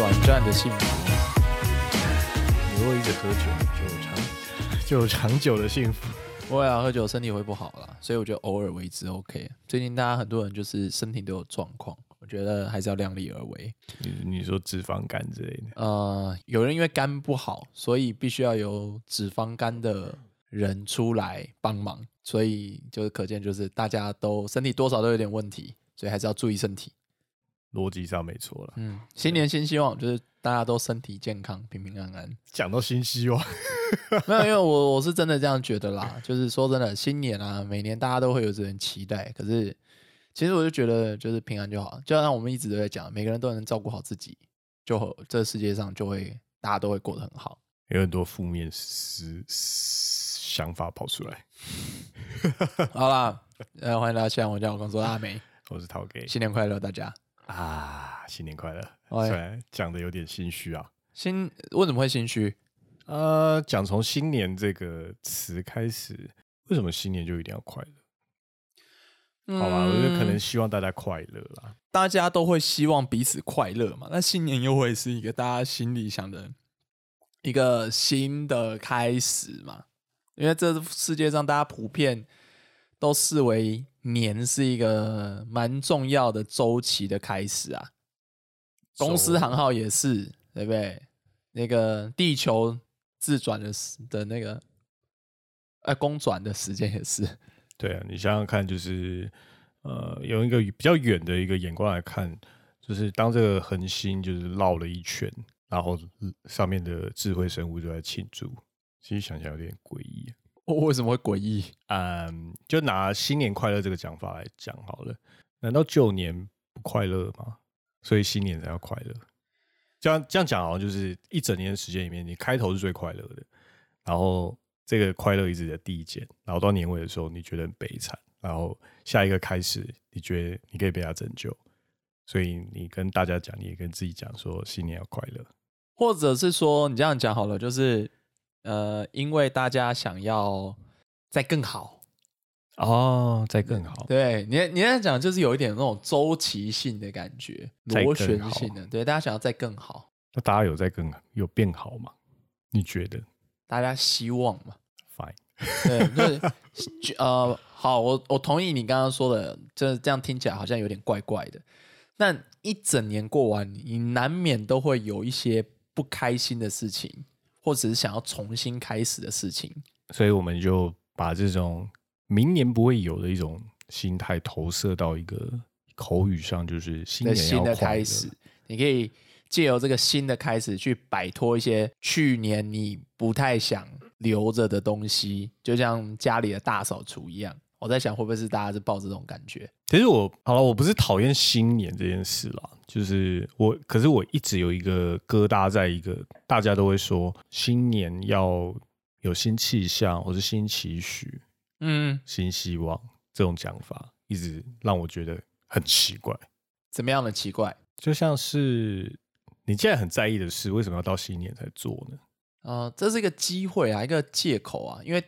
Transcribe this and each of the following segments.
短暂的幸福。你如果一直喝酒，就有长就有长久的幸福。不会啊，喝酒身体会不好啦，所以我觉得偶尔为之 OK。最近大家很多人就是身体都有状况，我觉得还是要量力而为。你你说脂肪肝之类的，呃，有人因为肝不好，所以必须要有脂肪肝的人出来帮忙，所以就是可见就是大家都身体多少都有点问题，所以还是要注意身体。逻辑上没错了。嗯，新年新希望，就是大家都身体健康、平平安安。讲到新希望，没有，因为我我是真的这样觉得啦。就是说真的，新年啊，每年大家都会有这种期待。可是，其实我就觉得，就是平安就好。就像我们一直都在讲，每个人都能照顾好自己，就这世界上就会大家都会过得很好。有很多负面思想法跑出来。好啦，呃，欢迎大家我叫我工作阿美，我是陶给新年快乐，大家啊，新年快乐！哎虽然讲的有点心虚啊，新为什么会心虚？呃，讲从新年这个词开始，为什么新年就一定要快乐？好吧，我觉得可能希望大家快乐啦。大家都会希望彼此快乐嘛。那新年又会是一个大家心里想的一个新的开始嘛？因为这世界上大家普遍都视为年是一个蛮重要的周期的开始啊。公司行号也是，对不对？那个地球自转的时的那个，哎，公转的时间也是。对啊，你想想看，就是呃，用一个比较远的一个眼光来看，就是当这个恒星就是绕了一圈，然后上面的智慧生物就在庆祝，其实想想有点诡异。为什么会诡异？嗯，就拿新年快乐这个讲法来讲好了，难道旧年不快乐吗？所以新年才要快乐？这样这样讲好像就是一整年的时间里面，你开头是最快乐的，然后这个快乐一直在递减，然后到年尾的时候你觉得很悲惨，然后下一个开始你觉得你可以被他拯救，所以你跟大家讲，你也跟自己讲说新年要快乐，或者是说你这样讲好了，就是呃，因为大家想要再更好，哦，再更好，对你你在讲就是有一点那种周期性的感觉，螺旋性的，对，大家想要再更好，那大家有在更有变好吗？你觉得大家希望嘛，？Fine，对，就是呃，好，我我同意你刚刚说的，就是这样听起来好像有点怪怪的。那一整年过完，你难免都会有一些不开心的事情，或者是想要重新开始的事情。所以我们就把这种明年不会有的一种心态投射到一个口语上，就是新年的新的开始，你可以借由这个新的开始去摆脱一些去年你不太想留着的东西，就像家里的大扫除一样。我在想，会不会是大家是抱着这种感觉？其实我好了，我不是讨厌新年这件事啦，就是我，可是我一直有一个疙瘩，在一个大家都会说新年要有新气象，或是新期许、嗯，新希望这种讲法，一直让我觉得很奇怪。怎么样的奇怪？就像是你既然很在意的事，为什么要到新年才做呢？呃，这是一个机会啊，一个借口啊，因为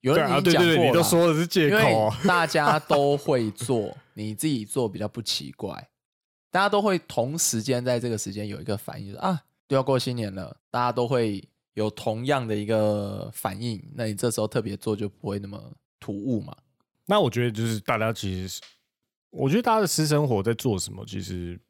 有人已经讲过对对对，你都了说的是借因为。大家都会做，你自己做比较不奇怪。大家都会同时间在这个时间有一个反应，就是啊，都要过新年了，大家都会有同样的一个反应。那你这时候特别做就不会那么突兀嘛？那我觉得就是大家其实，我觉得大家的私生活在做什么，其实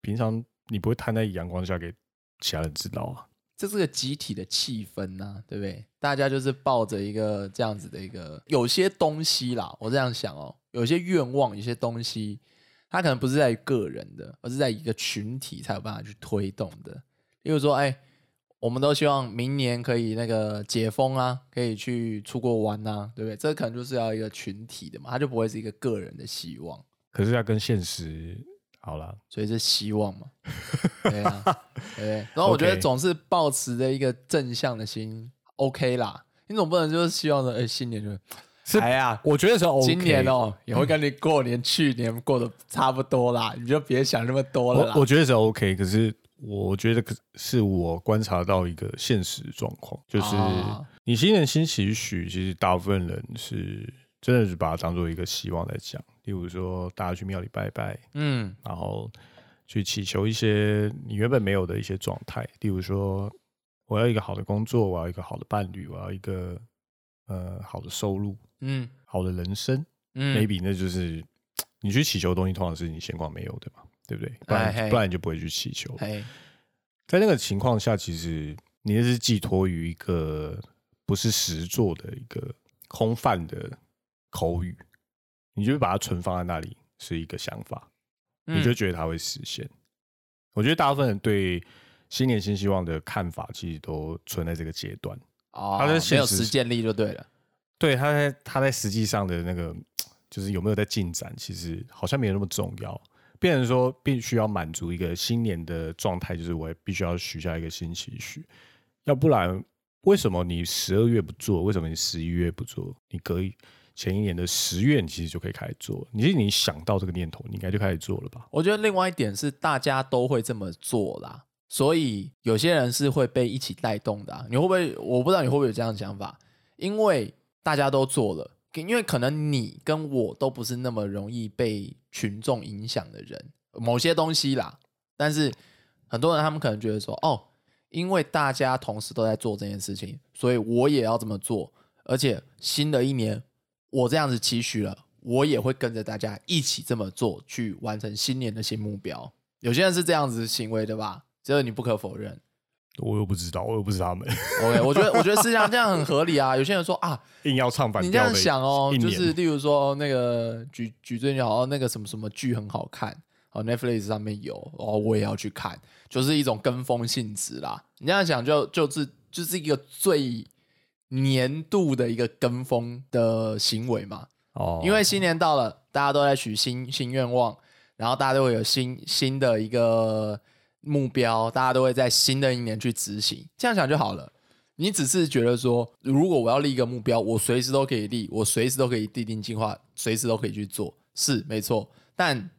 平常你不会摊在阳光下给其他人知道啊。这是个集体的气氛呐、对不对？大家就是抱着一个这样子的一个，有些东西啦，我这样想哦，有些愿望，有些东西，它可能不是在于个人的，而是在一个群体才有办法去推动的。例如说，哎，我们都希望明年可以那个解封啊，可以去出国玩啊，对不对？这可能就是要一个群体的嘛，它就不会是一个个人的希望。可是要跟现实好了，所以是希望嘛，对啊，对对。然后我觉得总是保持着一个正向的心，OK 啦。你总不能就是希望说，哎，新年就是哎呀，我觉得是 OK。今年哦也会跟你过年去年过得差不多啦，你就别想那么多了啦我。我觉得是 OK，可是我觉得可是我观察到一个现实状况，就是啊你新年新期许，其实大部分人是真的是把它当做一个希望在讲。例如说，大家去庙里拜拜，嗯，然后去祈求一些你原本没有的一些状态，例如说，我要一个好的工作，我要一个好的伴侣，我要一个呃好的收入，嗯好的人生、嗯 m a y b e 那就是你去祈求的东西，通常是你现况没有的嘛，对不对？不然不然你就不会去祈求。嘿，在那个情况下，其实你那是寄托于一个不是实做的一个空泛的口语，你就会把它存放在那里，是一个想法，你嗯就觉得它会实现。我觉得大部分人对新年新希望的看法，其实都存在这个阶段。哦，他在没有现实实践力就对了。对，他在他在实际上的那个，就是有没有在进展，其实好像没有那么重要。变成说必须要满足一个新年的状态，就是我必须要许下一个新期许，要不然为什么你十二月不做？为什么你十一月不做？你隔一前一年的十月，你其实就可以开始做。你其实你想到这个念头，你应该就开始做了吧？我觉得另外一点是大家都会这么做啦，所以有些人是会被一起带动的、你会不会？我不知道你会不会有这样的想法，因为大家都做了，因为可能你跟我都不是那么容易被群众影响的人，某些东西啦。但是很多人他们可能觉得说，哦，因为大家同时都在做这件事情，所以我也要这么做，而且新的一年我这样子期许了，我也会跟着大家一起这么做，去完成新年的新目标。有些人是这样子行为的吧？这个你不可否认。我又不知道，我又不是他们，OK，我觉得我觉得是这样，这样很合理啊。有些人说啊，硬要唱反你这样想哦，就是例如说那个举举最近好像那个什么什么剧很好看，哦，Netflix 上面有，哦，我也要去看，就是一种跟风性质啦。你这样想就就是就是一个最年度的一个跟风的行为嘛。哦，因为新年到了，大家都在许新新愿望，然后大家都会有新新的一个目标，大家都会在新的一年去执行。这样想就好了。你只是觉得说，如果我要立一个目标，我随时都可以立，我随时都可以制定计划，随时都可以去做，是没错。但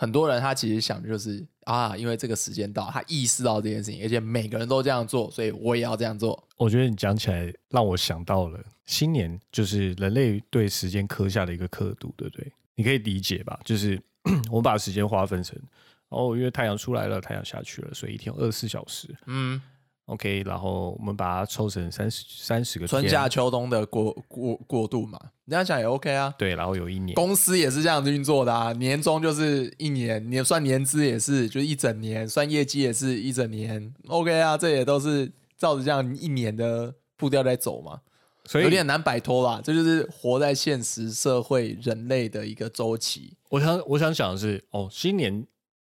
很多人他其实想的就是啊，因为这个时间到，他意识到这件事情，而且每个人都这样做，所以我也要这样做。我觉得你讲起来让我想到了新年，就是人类对时间刻下的一个刻度，对不对？你可以理解吧？就是 我们把时间划分成，哦，因为太阳出来了，太阳下去了，所以一天有二十四小时。嗯，OK，然后我们把它抽成三十三十个春夏秋冬的过过过渡嘛，你这样想也 OK 啊。对，然后有一年，公司也是这样子运作的啊，年终就是一年，年算年资也是就是一整年，算业绩也是一整年，OK 啊，这也都是照着这样一年的步调在走嘛，所以有点难摆脱啦，这就是活在现实社会人类的一个周期。我想我想想的是，哦，新年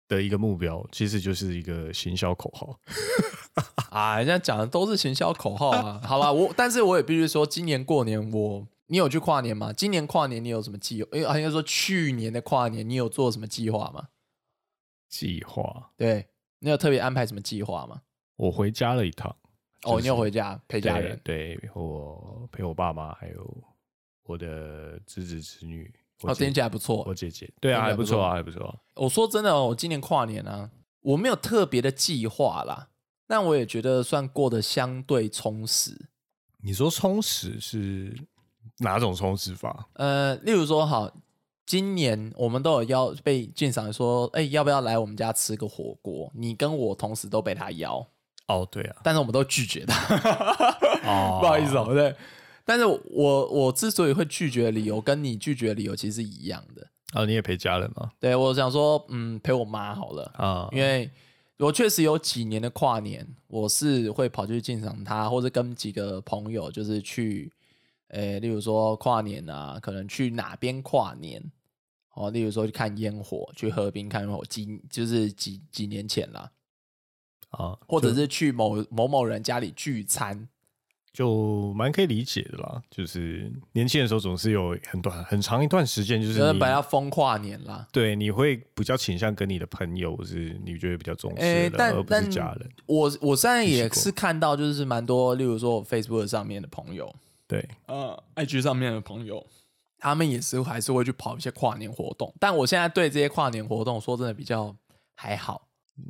的一个目标其实就是一个行销口号。啊，人家讲的都是行销口号啊，好吧，我但是我也必须说，今年过年我你有去跨年吗？今年跨年你有什么计划？因为应该说去年的跨年你有做什么计划吗？计划，对你有特别安排什么计划吗？我回家了一趟。哦，就是你有回家陪家人？对，对我陪我爸妈，还有我的侄子侄女。我哦，姐听起来不错我。姐姐，对啊，还不错啊，还不错啊。我说真的哦，我今年跨年啊，我没有特别的计划啦，但我也觉得算过得相对充实。你说充实是哪种充实法？呃，例如说，好，今年我们都有邀被鉴赏说，哎、要不要来我们家吃个火锅？你跟我同时都被他邀，哦，对啊，但是我们都拒绝他。哦不好意思哦，对。但是我我之所以会拒绝的理由，跟你拒绝的理由其实是一样的。啊，你也陪家人吗？对我想说，嗯，陪我妈好了。啊，因为我确实有几年的跨年，我是会跑去欣赏她，或者跟几个朋友就是去，诶，例如说跨年啊，可能去哪边跨年，哦，例如说去看烟火，去河滨看烟火，几就是几几年前啦，啊，或者是去某某某人家里聚餐，就蛮可以理解的啦。就是年轻的时候总是有很短很长一段时间，就是本来要疯跨年啦。对你会比较倾向跟你的朋友，是你觉得比较重视诶，的，但而不是家人。我我现在也是看到，就是蛮多，例如说我 Facebook 上面的朋友，对，呃，IG 上面的朋友，他们也是还是会去跑一些跨年活动。但我现在对这些跨年活动，说真的比较还好。嗯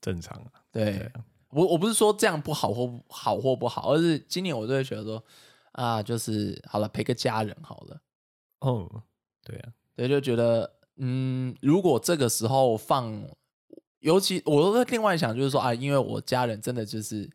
正常啊。对我我不是说这样不好或不好或不好，而是今年我就会觉得说啊，就是好了，陪个家人好了。哦，对啊，对，就觉得嗯，如果这个时候放尤其我都在另外想，就是说啊，因为我家人真的就是，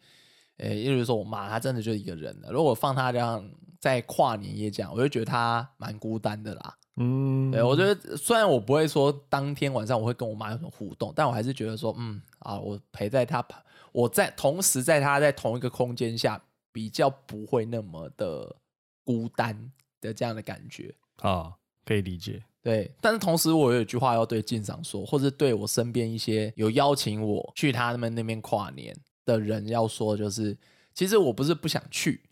呃，也就是说我妈她真的就一个人了。如果放她这样在跨年夜这样，我就觉得她蛮孤单的啦。嗯，对，我觉得虽然我不会说当天晚上我会跟我妈有什么互动，但我还是觉得说，嗯啊，我陪在她旁，我在同时在他在同一个空间下，比较不会那么的孤单的这样的感觉。啊，可以理解。对，但是同时我有一句话要对晋长说，或者对我身边一些有邀请我去他们那边跨年的人要说，就是其实我不是不想去，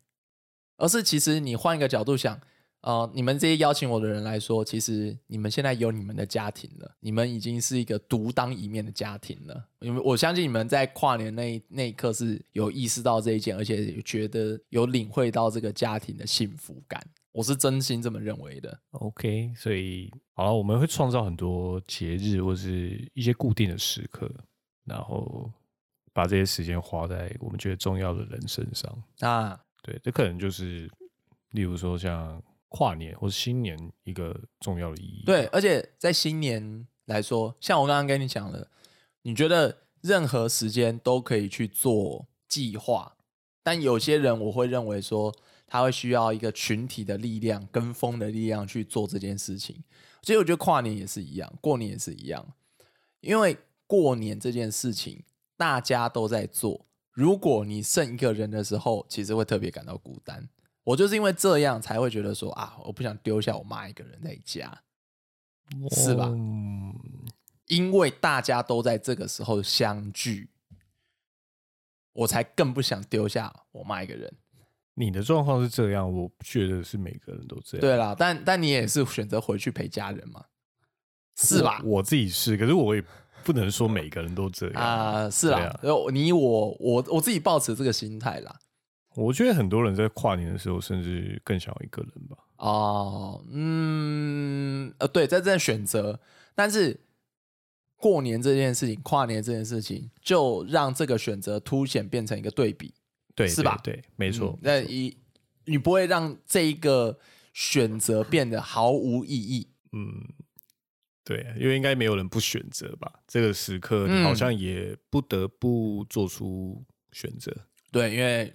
而是其实你换一个角度想，呃，你们这些邀请我的人来说，其实你们现在有你们的家庭了，你们已经是一个独当一面的家庭了。因为我相信你们在跨年那一那一刻是有意识到这一件，而且觉得有领会到这个家庭的幸福感。我是真心这么认为的。OK，所以好了，我们会创造很多节日或是一些固定的时刻，然后把这些时间花在我们觉得重要的人身上。啊，对，这可能就是，例如说像跨年或是新年一个重要的意义。对，而且在新年来说，像我刚刚跟你讲的，你觉得任何时间都可以去做计划，但有些人我会认为说，他会需要一个群体的力量、跟风的力量去做这件事情。所以我觉得跨年也是一样，过年也是一样，因为过年这件事情大家都在做，如果你剩一个人的时候，其实会特别感到孤单。我就是因为这样才会觉得说啊，我不想丢下我妈一个人在家。是吧嗯，因为大家都在这个时候相聚，我才更不想丢下我妈一个人。你的状况是这样，我不觉得是每个人都这样，对啦，但但你也是选择回去陪家人嘛，是吧？我？我自己是，可是我也不能说每个人都这样啊、是啦啊，然后你我我我自己抱持这个心态啦。我觉得很多人在跨年的时候，甚至更想要一个人吧。哦，嗯，呃，对，在这选择，但是过年这件事情，跨年这件事情，就让这个选择凸显变成一个对比。对，是吧对，对没错嗯。那一你不会让这一个选择变得毫无意义。嗯，对，因为应该没有人不选择吧？这个时刻，你嗯好像也不得不做出选择。对，因为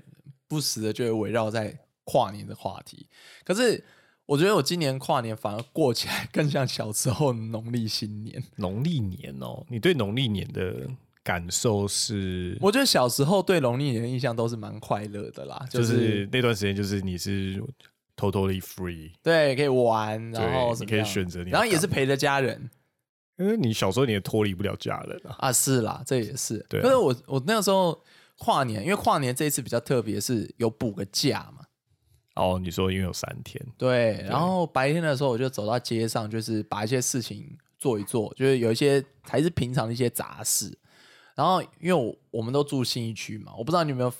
不时的就会围绕在跨年的话题。可是我觉得我今年跨年反而过起来 更像小时候的农历新年。农历年哦，你对农历年的感受是？我觉得小时候对农历年的印象都是蛮快乐的啦，就、就是是那段时间，就是你是 totally free，对可以玩，然后你可以选择你然后也是陪着家人因为你小时候你也脱离不了家人啊。啊，是啦，这也是。对啊可是我我那个时候跨年，因为跨年这一次比较特别，是有补个假嘛。哦，你说因为有三天，对，然后白天的时候我就走到街上，就是把一些事情做一做，就是有一些还是平常的一些杂事。然后因为我我们都住信义区嘛，我不知道你有没有，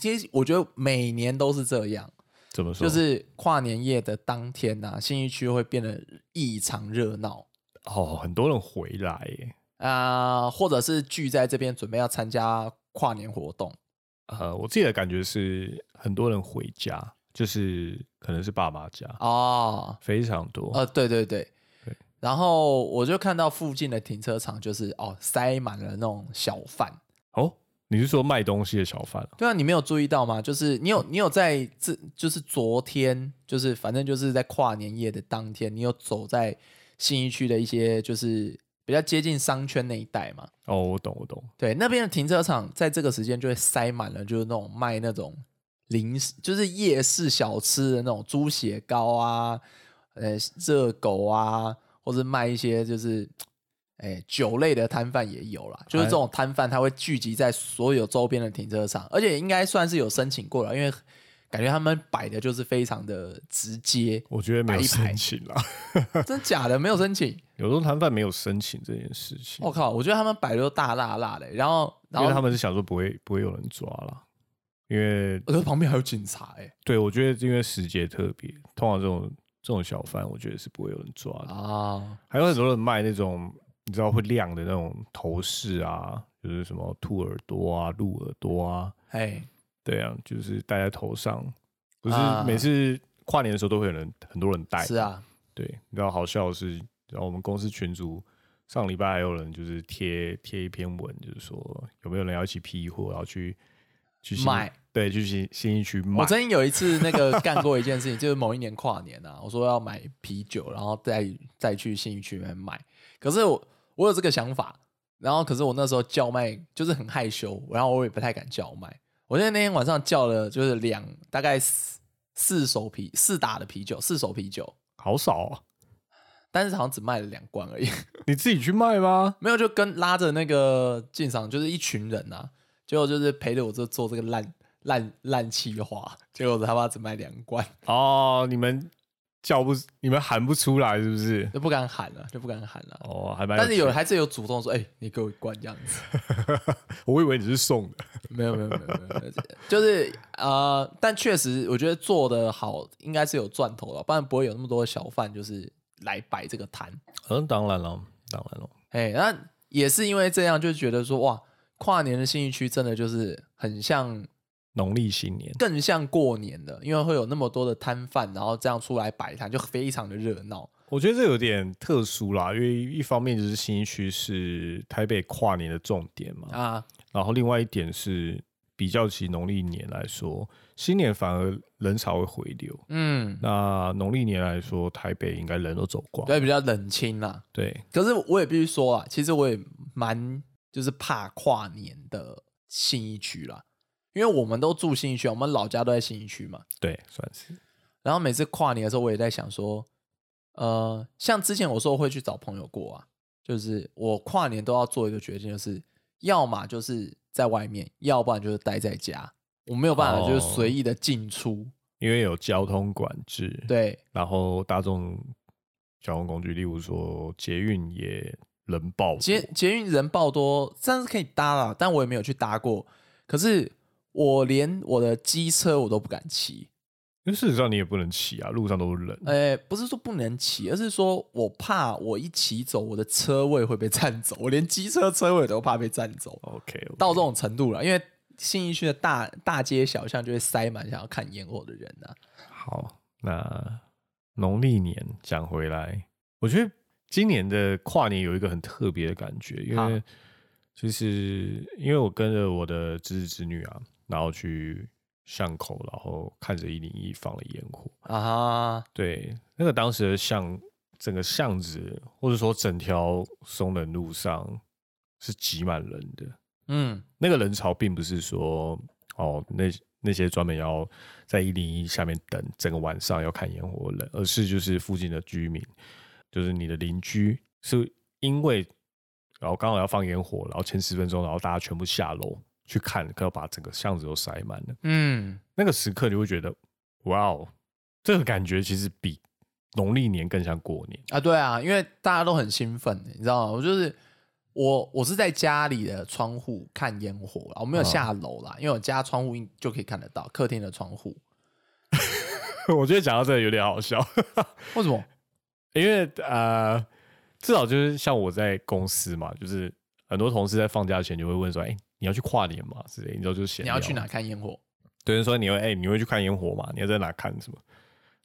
其实我觉得每年都是这样，怎么说？就是跨年夜的当天呐、信义区会变得异常热闹哦，很多人回来耶，啊、或者是聚在这边准备要参加跨年活动。呃，我自己的感觉是很多人回家，就是可能是爸妈家，哦，非常多。呃，对对对对。然后我就看到附近的停车场，就是哦，塞满了那种小贩。哦，你是说卖东西的小贩、啊？对啊，你没有注意到吗？就是你有你有在这，就是昨天，就是反正就是在跨年夜的当天，你有走在信义区的一些就是比较接近商圈那一带嘛？哦，我懂，我懂。对，那边的停车场在这个时间就会塞满了，就是那种卖那种零食，就是夜市小吃的那种猪血糕啊，呃，热狗啊，或者卖一些就是，哎，酒类的摊贩也有啦。就是这种摊贩，他会聚集在所有周边的停车场，而且应该算是有申请过了，因为感觉他们摆的就是非常的直接。我觉得没申请啦，真假的没有申请？有时候摊贩没有申请这件事情，我、靠，我觉得他们摆的都大辣辣的，然后因为他们是想说不会不会有人抓啦，因为我觉得旁边还有警察、哎。对我觉得因为时节特别，通常这种这种小贩，我觉得是不会有人抓的。啊，还有很多人卖那种你知道会亮的那种头饰啊，就是什么兔耳朵啊、鹿耳朵啊，哎，对啊，就是戴在头上，不是啊。每次跨年的时候都会有人很多人戴。是，啊，对，你知道好笑的是，然后我们公司群主上礼拜还有人就是贴贴一篇文，就是说有没有人要一起批货，然后去去新买，对，去新新一区买我。曾经有一次那个干过一件事情，就是某一年跨年啊，我说要买啤酒，然后再再去新义区里面买。可是我我有这个想法，然后可是我那时候叫卖就是很害羞，然后我也不太敢叫卖。我记得那天晚上叫了就是两大概四四手啤四打的啤酒，四手啤酒，好少啊！但是好像只卖了两罐而已，你自己去卖吗？没有就跟拉着那个进场就是一群人啊，结果就是陪着我这做这个烂烂烂气话，结果我他妈只卖两罐。哦，你们叫不，你们喊不出来是不是？就不敢喊了，就不敢喊了。哦，还蛮，但是有还是有主动说，哎、你给我一罐这样子。我以为你是送的。没有没有没有没有，就是呃，但确实我觉得做的好，应该是有赚头了，不然不会有那么多小贩就是来摆这个摊。嗯，当然了，当然了。哎，那也是因为这样，就觉得说哇，跨年的信义区真的就是很像，农历新年，更像过年的，因为会有那么多的摊贩，然后这样出来摆摊，就非常的热闹。我觉得这有点特殊啦，因为一方面就是新一区是台北跨年的重点嘛，啊，然后另外一点是比较起农历年来说，新年反而人潮会回流。嗯，那农历年来说，台北应该人都走光。对，比较冷清啦。对，可是我也必须说啊，其实我也蛮就是怕跨年的信义区啦，因为我们都住信义区，我们老家都在信义区嘛。对，算是。然后每次跨年的时候，我也在想说，呃，像之前我说我会去找朋友过啊，就是我跨年都要做一个决定，就是要么就是在外面，要不然就是待在家，我没有办法就是随意的进出。因为有交通管制，，对，然后大众交通工具，例如说捷运也人爆多，捷捷运人爆多，但是可以搭啦，但我也没有去搭过。可是我连我的机车我都不敢骑，因为事实上你也不能骑啊，路上都是人。呃，不是说不能骑，而是说我怕我一骑走，我的车位会被占走，我连机车车位都怕被占走，OK，, 到这种程度了。因为信义区的大大街小巷就会塞满想要看烟火的人啊。好，那农历年讲回来，我觉得今年的跨年有一个很特别的感觉，因为其实因为我跟着我的侄子侄女啊，然后去巷口，然后看着一零一放了烟火。啊哈，对，那个当时的巷，整个巷子或者说整条松仁路上是挤满人的。嗯那个人潮并不是说哦，那那些专门要在一零一下面等整个晚上要看烟火的人，而是就是附近的居民，就是你的邻居，是因为然后刚好要放烟火，然后前十分钟，然后大家全部下楼去看，可要把整个巷子都塞满了。嗯，那个时刻你会觉得，哇哦，这个感觉其实比农历年更像过年。啊，对啊，因为大家都很兴奋，你知道吗？我就是我，我是在家里的窗户看烟火啦，我没有下楼啦，因为我家窗户就可以看得到客厅的窗户。我觉得讲到这里有点好笑。为什么？因为呃，至少就是像我在公司嘛，就是很多同事在放假前就会问说：“哎、你要去跨年吗？”之类，你知道就是你要去哪？看烟火？对人说你会哎、你会去看烟火吗？你要在哪看什么？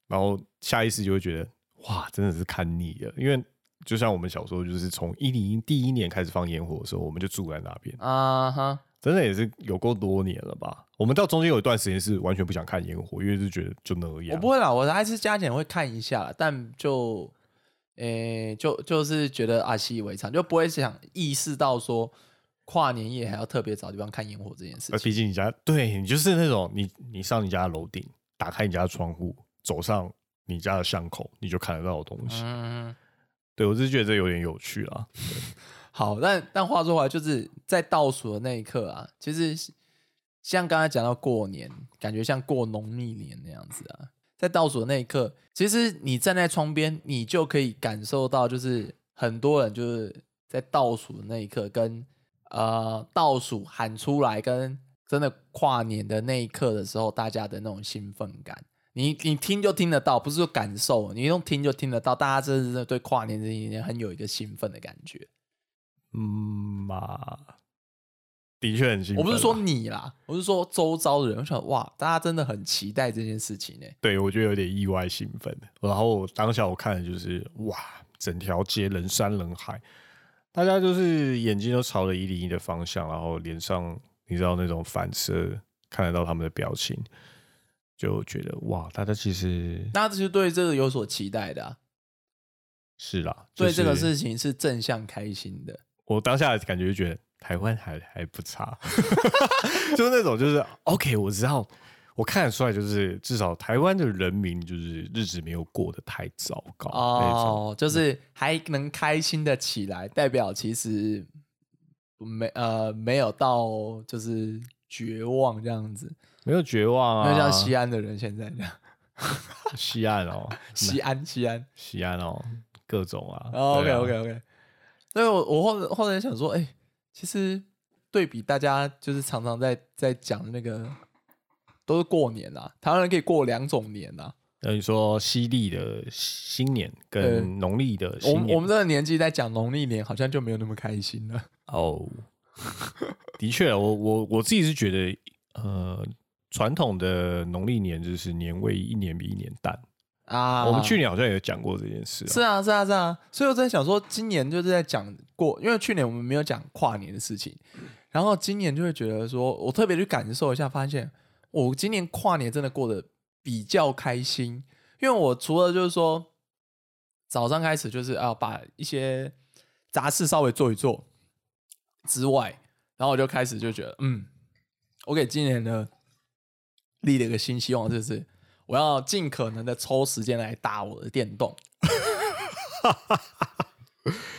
然后下意识就会觉得哇，真的是看腻了，因为就像我们小时候就是从一零一第一年开始放烟火的时候，我们就住在那边，啊哈，真的也是有够多年了吧？我们到中间有一段时间是完全不想看烟火，因为就觉得就那样。我不会啦，我还是加减会看一下啦，但就，诶、就就是觉得啊习以为常，就不会想意识到说跨年夜还要特别找地方看烟火这件事呃，情。毕竟你家对你就是那种你你上你家的楼顶，打开你家的窗户，走上你家的巷口，你就看得到的东西。嗯，对我是觉得这有点有趣啊。好，但但话说回来，就是在倒数的那一刻啊，其实像刚才讲到过年，感觉像过农历年那样子啊。在倒数的那一刻，其实你站在窗边，你就可以感受到，就是很多人就是在倒数的那一刻跟，呃倒数喊出来，跟真的跨年的那一刻的时候，大家的那种兴奋感。你你听就听得到，不是说感受，你用听就听得到，大家真的是对跨年这一年很有一个兴奋的感觉。嗯嘛，的确很兴奋。我不是说你啦，我是说周遭的人。我想，哇，大家真的很期待这件事情呢、对我觉得有点意外兴奋。然后我当下我看的就是哇，整条街人山人海，大家就是眼睛都朝着一零一的方向，然后脸上你知道那种反射，看得到他们的表情，就觉得哇，大家其实大家其实对这个有所期待的、啊，是啦，对这个就是事情是正向开心的。我当下感觉就觉得台湾还还不差，就是那种就是 OK，我知道，我看得出来，就是至少台湾的人民就是日子没有过得太糟糕。哦，就是还能开心的起来，代表其实没呃没有到就是绝望这样子，没有绝望啊，没有像西安的人现在这样。西安哦，西安，西安。西安哦，各种啊。哦、OK OK OK。所以我我后来后来想说，哎、其实对比大家就是常常在在讲那个都是过年啊，台湾人可以过两种年啊。等于说西历的新年呃跟农历的我新年们我们这个年纪在讲农历年，好像就没有那么开心了。哦，的确，我我我自己是觉得，呃，传统的农历年就是年味一年比一年淡。啊。我们去年好像也有讲过这件事、是啊是啊是啊，所以我在想说，今年就是在讲过，因为去年我们没有讲跨年的事情，然后今年就会觉得说，我特别去感受一下，发现我今年跨年真的过得比较开心，因为我除了就是说早上开始就是啊把一些杂事稍微做一做之外，然后我就开始就觉得，嗯，我给今年的立了一个新希望，就是我要尽可能的抽时间来打我的电动。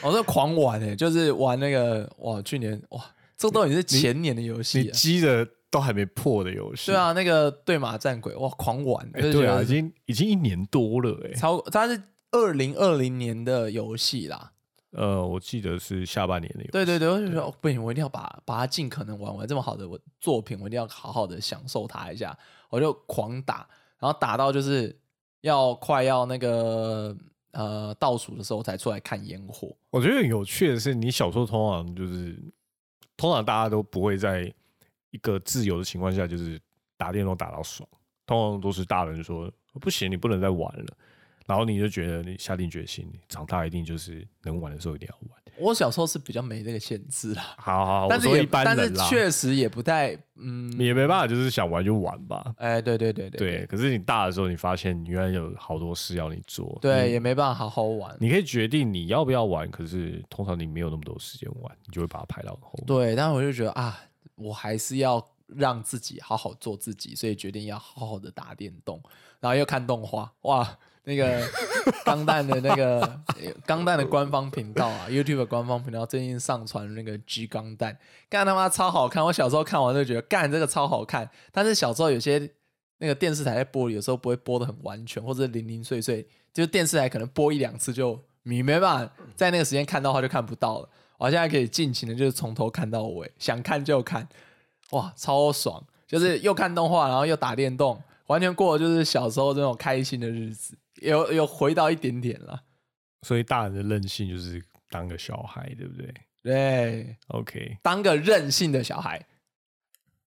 我是狂玩诶、就是玩那个哇，去年哇，这都已经是前年的游戏你了。积的都还没破的游戏，对，啊，那个对马战鬼哇，狂玩，哎、对啊，已经已经一年多了、哎，超，它是二零二零年的游戏啦。呃，我记得是下半年的游戏，对对对，我就觉得、哦、不行，我一定要把把它尽可能玩完。这么好的我作品，我一定要好好的享受它一下。我就狂打，然后打到就是要快要那个呃倒数的时候才出来看烟火。我觉得有趣的是，你小时候通常就是，通常大家都不会在一个自由的情况下，就是打电动打到爽，通常都是大人说不行，你不能再玩了，然后你就觉得你下定决心，你长大一定就是能玩的时候一定要玩。我小时候是比较没那个限制啦，好好好，但是也但是人啦，确实也不太嗯，你也没办法，就是想玩就玩吧。哎，对对对对对，可是你大的时候，你发现你原来有好多事要你做，对，也没办法好好玩。你可以决定你要不要玩，可是通常你没有那么多时间玩，你就会把它排到后面。对，但我就觉得啊，我还是要让自己好好做自己，所以决定要好好的打电动，然后又看动画，哇，那个钢弹的那个钢弹的官方频道啊，YouTube 官方频道最近上传那个 G 钢弹，干他妈超好看！我小时候看完就觉得干这个超好看，但是小时候有些那个电视台在播，有时候不会播的很完全，或者零零碎碎，就是电视台可能播一两次就你没办法在那个时间看到的话就看不到了。我现在可以尽情的，就是从头看到尾，想看就看，哇，超爽！就是又看动画，然后又打电动，完全过的就是小时候这种开心的日子，有有回到一点点了。所以大人的任性就是当个小孩，对不对对，？OK，当个任性的小孩，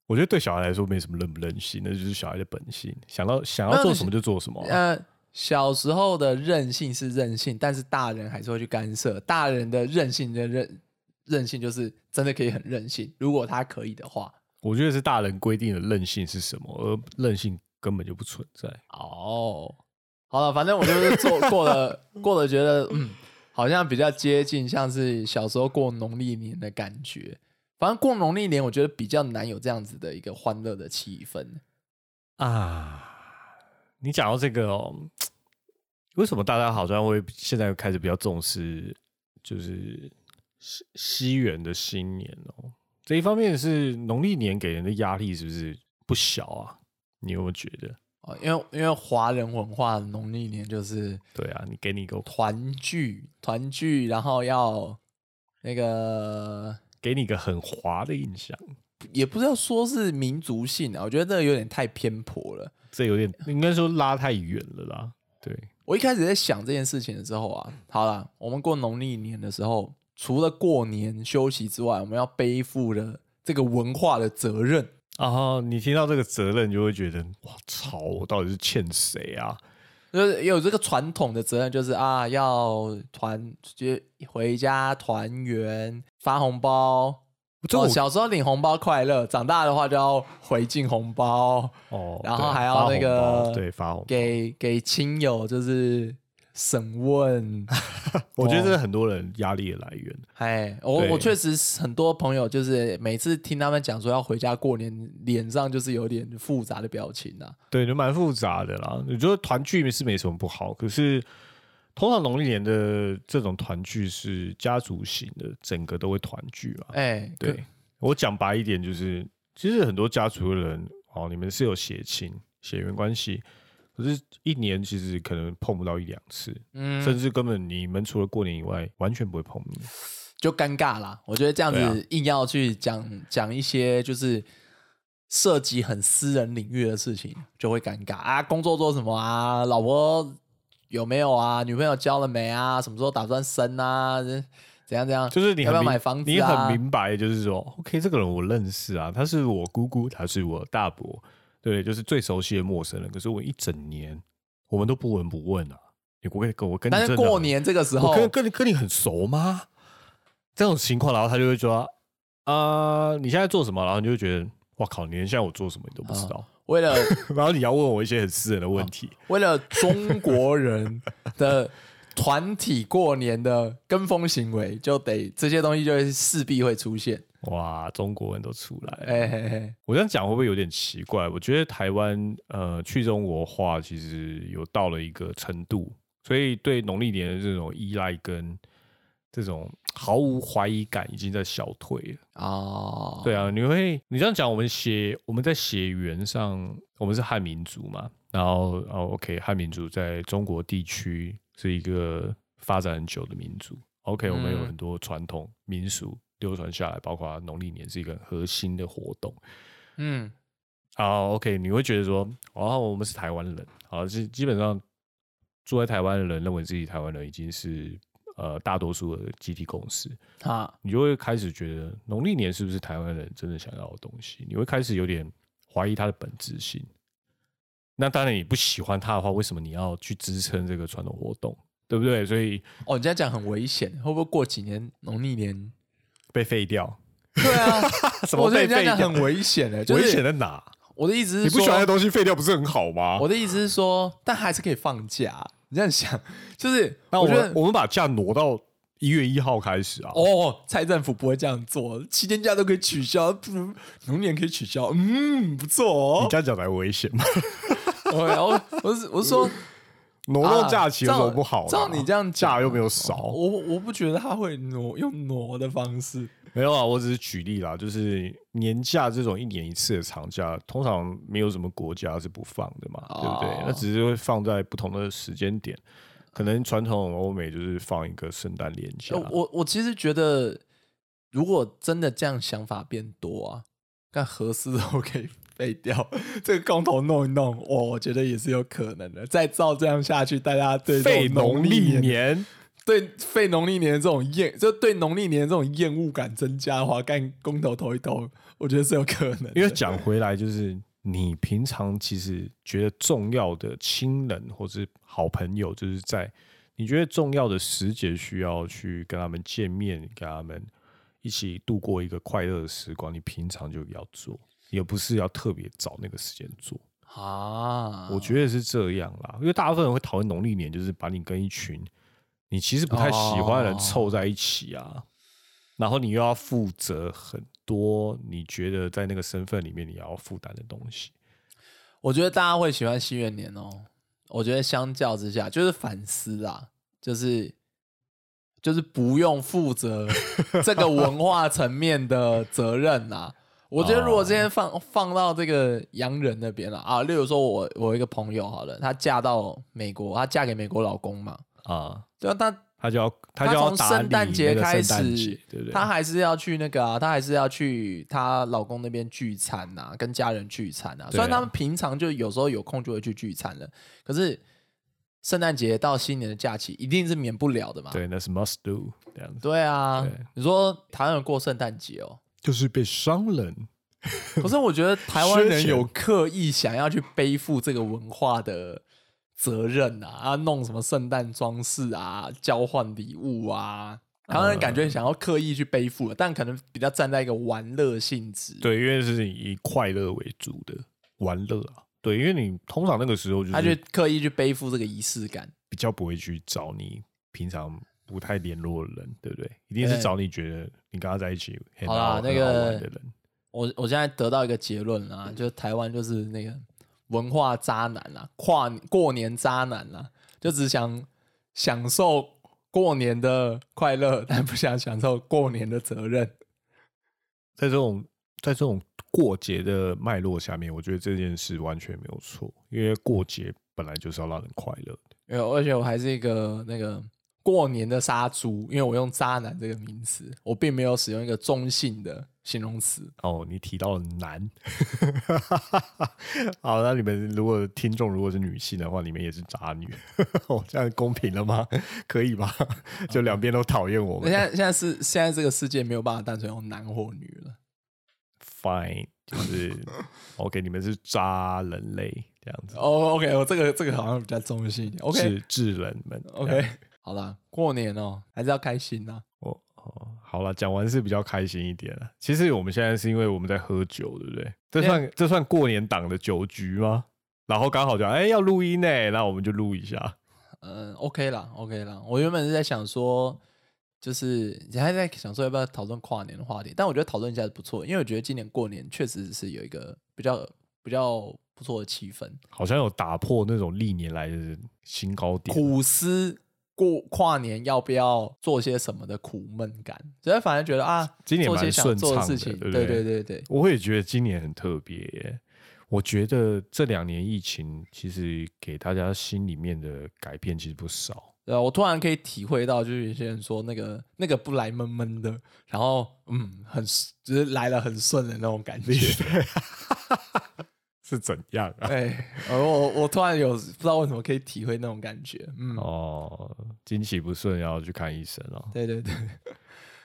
我觉得对小孩来说没什么任不任性，那就是小孩的本性，想到想要做什么就做什么啊、呃，小时候的任性是任性，但是大人还是会去干涉。大人的任性的任任性就是真的可以很任性，如果他可以的话。我觉得是大人规定的任性是什么，而任性根本就不存在。哦，好了，反正我就是做过了，过了觉得嗯，好像比较接近像是小时候过农历年的感觉。反正过农历年，我觉得比较难有这样子的一个欢乐的气氛。啊，你讲到这个哦，为什么大家好像会现在开始比较重视，就是西西元的新年哦？这一方面是农历年给人的压力是不是不小啊？你有没有觉得？哦，因为因为华人文化的农历年就是对啊，你给你一个团聚，团聚，然后要那个给你一个很华的印象，也不是要说是民族性啊，我觉得这个有点太偏颇了。这有点应该说拉太远了啦。对，我一开始在想这件事情的时候啊，好了，我们过农历年的时候，除了过年休息之外，我们要背负的这个文化的责任。然后你听到这个责任，就会觉得哇操，我到底是欠谁啊？就是有这个传统的责任，就是啊，要团就回家团圆发红包。这我哦，小时候领红包快乐，长大的话就要回敬红包，哦，然后还要那个对发红包，给给亲友就是审问。我觉得这哦是很多人压力的来源。哎，我对我确实很多朋友就是每次听他们讲说要回家过年，脸上就是有点复杂的表情啊。对，就蛮复杂的啦。我觉得团聚是没什么不好，可是通常农历年的这种团聚是家族型的，整个都会团聚嘛。哎，对我讲白一点，就是其实很多家族的人哦，你们是有血亲、血缘关系，可是一年其实可能碰不到一两次，嗯，甚至根本你们除了过年以外，完全不会碰面。就尴尬啦。我觉得这样子硬要去讲讲一些就是涉及很私人领域的事情，就会尴尬啊。工作做什么啊？老婆有没有啊？女朋友交了没啊？什么时候打算生啊？这怎样怎样？就是你要不要买房子你啊很明白，就是说，OK，这个人我认识啊，他是我姑姑，他是我大伯，对，就是最熟悉的陌生人。可是我一整年我们都不闻不问啊，你不会跟我跟你但是过年这个时候我，跟跟你跟你很熟吗？这种情况，然后他就会说啊、你现在做什么？然后你就会觉得，哇靠，你连现在我做什么你都不知道。为了 然后你要问我一些很私人的问题，为了中国人的团体过年的跟风行为，就得这些东西就会势必会出现。哇，中国人都出来了。我这样讲会不会有点奇怪？我觉得台湾呃去中国化其实有到了一个程度，所以对农历年的这种依赖跟这种毫无怀疑感已经在消退了。哦，对啊，你会你这样讲，我们血我们在血缘上，我们是汉民族嘛，然后哦，OK，汉民族在中国地区是一个发展很久的民族。OK，我们有嗯很多传统民俗流传下来，包括农历年是一个核心的活动。嗯，好，OK，你会觉得说，哦，我们是台湾人，好，基基本上住在台湾的人认为自己台湾人已经是呃大多数的集体共识，啊，你就会开始觉得农历年是不是台湾人真的想要的东西？你会开始有点怀疑它的本质性。那当然，你不喜欢它的话，为什么你要去支撑这个传统活动？对不对？所以哦，你这样讲很危险，会不会过几年农历年？被废掉，对啊，什么我觉得被废掉？很危险的，就是危险在哪？我的意思是你不喜欢的说，东西废掉不是很好吗？我的意思是说，但还是可以放假。你这样想，就是那我觉得们我们把假挪到一月一号开始啊。哦，蔡政府不会这样做，七天假都可以取消，不如农年可以取消，嗯，不错哦你。这样讲才危险嘛？我我我是我是说，挪动假期有什么不好、啊？照你这样讲假又没有少，我我不觉得他会挪用挪的方式。没有啊，我只是举例啦，就是年假这种一年一次的长假，通常没有什么国家是不放的嘛，对不对哦？那只是会放在不同的时间点，可能传统欧美就是放一个圣诞连假呃，我我其实觉得，如果真的这样想法变多啊，但合适都可以废掉，这个公投弄一弄，我我觉得也是有可能的。再照这样下去，大家对农历年年，对废农历年的这种厌，就对农历年的这种厌恶感增加的话，干公投投一投，我觉得是有可能。因为讲回来就是。你平常其实觉得重要的亲人或是好朋友，就是在你觉得重要的时节需要去跟他们见面，跟他们一起度过一个快乐的时光，你平常就要做，也不是要特别找那个时间做。啊，我觉得是这样啦，因为大部分人会讨厌农历年，就是把你跟一群你其实不太喜欢的人哦凑在一起啊，然后你又要负责很多你觉得在那个身份里面你要负担的东西。我觉得大家会喜欢新元年哦。我觉得相较之下，就是反思啊，就是就是不用负责这个文化层面的责任啦。我觉得如果今天放放到这个洋人那边了啊，例如说我我一个朋友好了，她嫁到美国，她嫁给美国老公嘛，啊，对啊，她她就要她就要从圣诞节开始对不对？她还是要去那个啊，她还是要去她老公那边聚餐呐、跟家人聚餐啊。虽然他们平常就有时候有空就会去聚餐了，可是圣诞节到新年的假期一定是免不了的嘛。对，那是 must do 这样子，对啊对，你说台湾人过圣诞节哦，就是被商人 可是我觉得台湾人有刻意想要去背负这个文化的责任啊，啊，弄什么圣诞装饰啊，交换礼物啊，台湾人感觉想要刻意去背负了，但可能比较站在一个玩乐性质。对，因为是以快乐为主的玩乐啊。对，因为你通常那个时候就他就刻意去背负这个仪式感，比较不会去找你平常不太联络的人，对不对？一定是找你觉得你跟他在一起很好啦，那个的人。我我现在得到一个结论啊，就是台湾就是那个文化渣男啊，跨过年渣男啊，就只想享受过年的快乐，但不想享受过年的责任。在这种在这种过节的脉络下面，我觉得这件事完全没有错，因为过节本来就是要让人快乐的。没有而且我还是一个那个。过年的杀猪，因为我用“渣男”这个名词，我并没有使用一个中性的形容词。哦，你提到了“男”，好，那你们如果听众如果是女性的话，你们也是渣女，哦，这样公平了吗？可以吧？就两边都讨厌我们。现在现在是现在这个世界没有办法单纯用男或女了。Fine，就是 OK，你们是渣人类这样子。哦，OK，我这个这个好像比较中性一点。OK，是智人们。OK。好了，过年哦，还是要开心呐。哦哦，好了，讲完是比较开心一点了。其实我们现在是因为我们在喝酒，对不对？这算这算过年档的酒局吗？然后刚好就哎要录音呢，那我们就录一下。嗯，OK 啦，OK 啦。我原本是在想说，就是你还在想说要不要讨论跨年的话题，但我觉得讨论一下不错，因为我觉得今年过年确实是有一个比较比较不错的气氛，好像有打破那种历年来的新高点，苦思。过跨年要不要做些什么的苦闷感？所以反而觉得啊，今年蛮顺畅的，对对对对。我也觉得今年很特别。我觉得这两年疫情其实给大家心里面的改变其实不少。对啊，我突然可以体会到，就是有些人说那个那个不来闷闷的，然后嗯，很就是来了很顺的那种感觉。是怎样啊？哎，我我突然有不知道为什么可以体会那种感觉。嗯，哦，经期不顺要去看医生哦。对对对，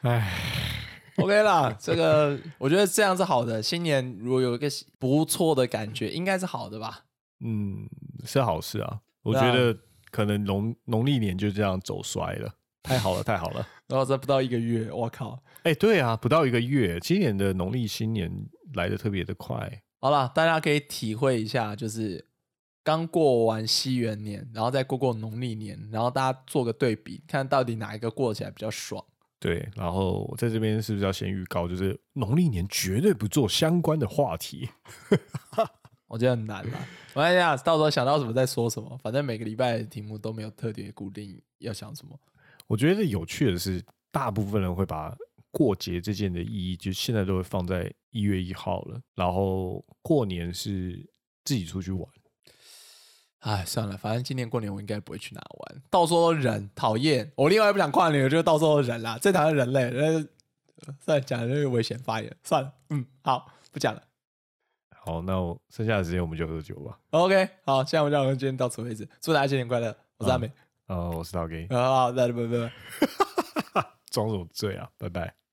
哎，OK 啦，这个我觉得这样是好的。新年如果有一个不错的感觉，应该是好的吧？嗯，是好事啊。我觉得可能农农历年就这样走衰了，太好了，太好了。然后这不到一个月，我靠！哎，对啊，不到一个月，今年的农历新年来的特别的快。好了，大家可以体会一下，就是刚过完西元年，然后再过过农历年，然后大家做个对比，看到底哪一个过起来比较爽。对，然后我在这边是不是要先预告，就是农历年绝对不做相关的话题？我觉得很难了。我看一下，到时候想到什么再说什么。反正每个礼拜的题目都没有特别固定要想什么。我觉得有趣的是，大部分人会把。过节这件的意义，就现在都会放在一月一号了。然后过年是自己出去玩。哎，算了，反正今年过年我应该不会去哪玩，到处都人，讨厌。我另外不想跨年，就是到处都人啦，最讨厌人类。那算了，讲这个危险发言，算了。嗯，好，不讲了。好，那我剩下的时间我们就喝酒吧。OK，好，现在我们就今天到此为止。祝大家新年快乐！我是阿美，哦，我是老 K。好，再见，拜拜。装什么醉啊？拜拜。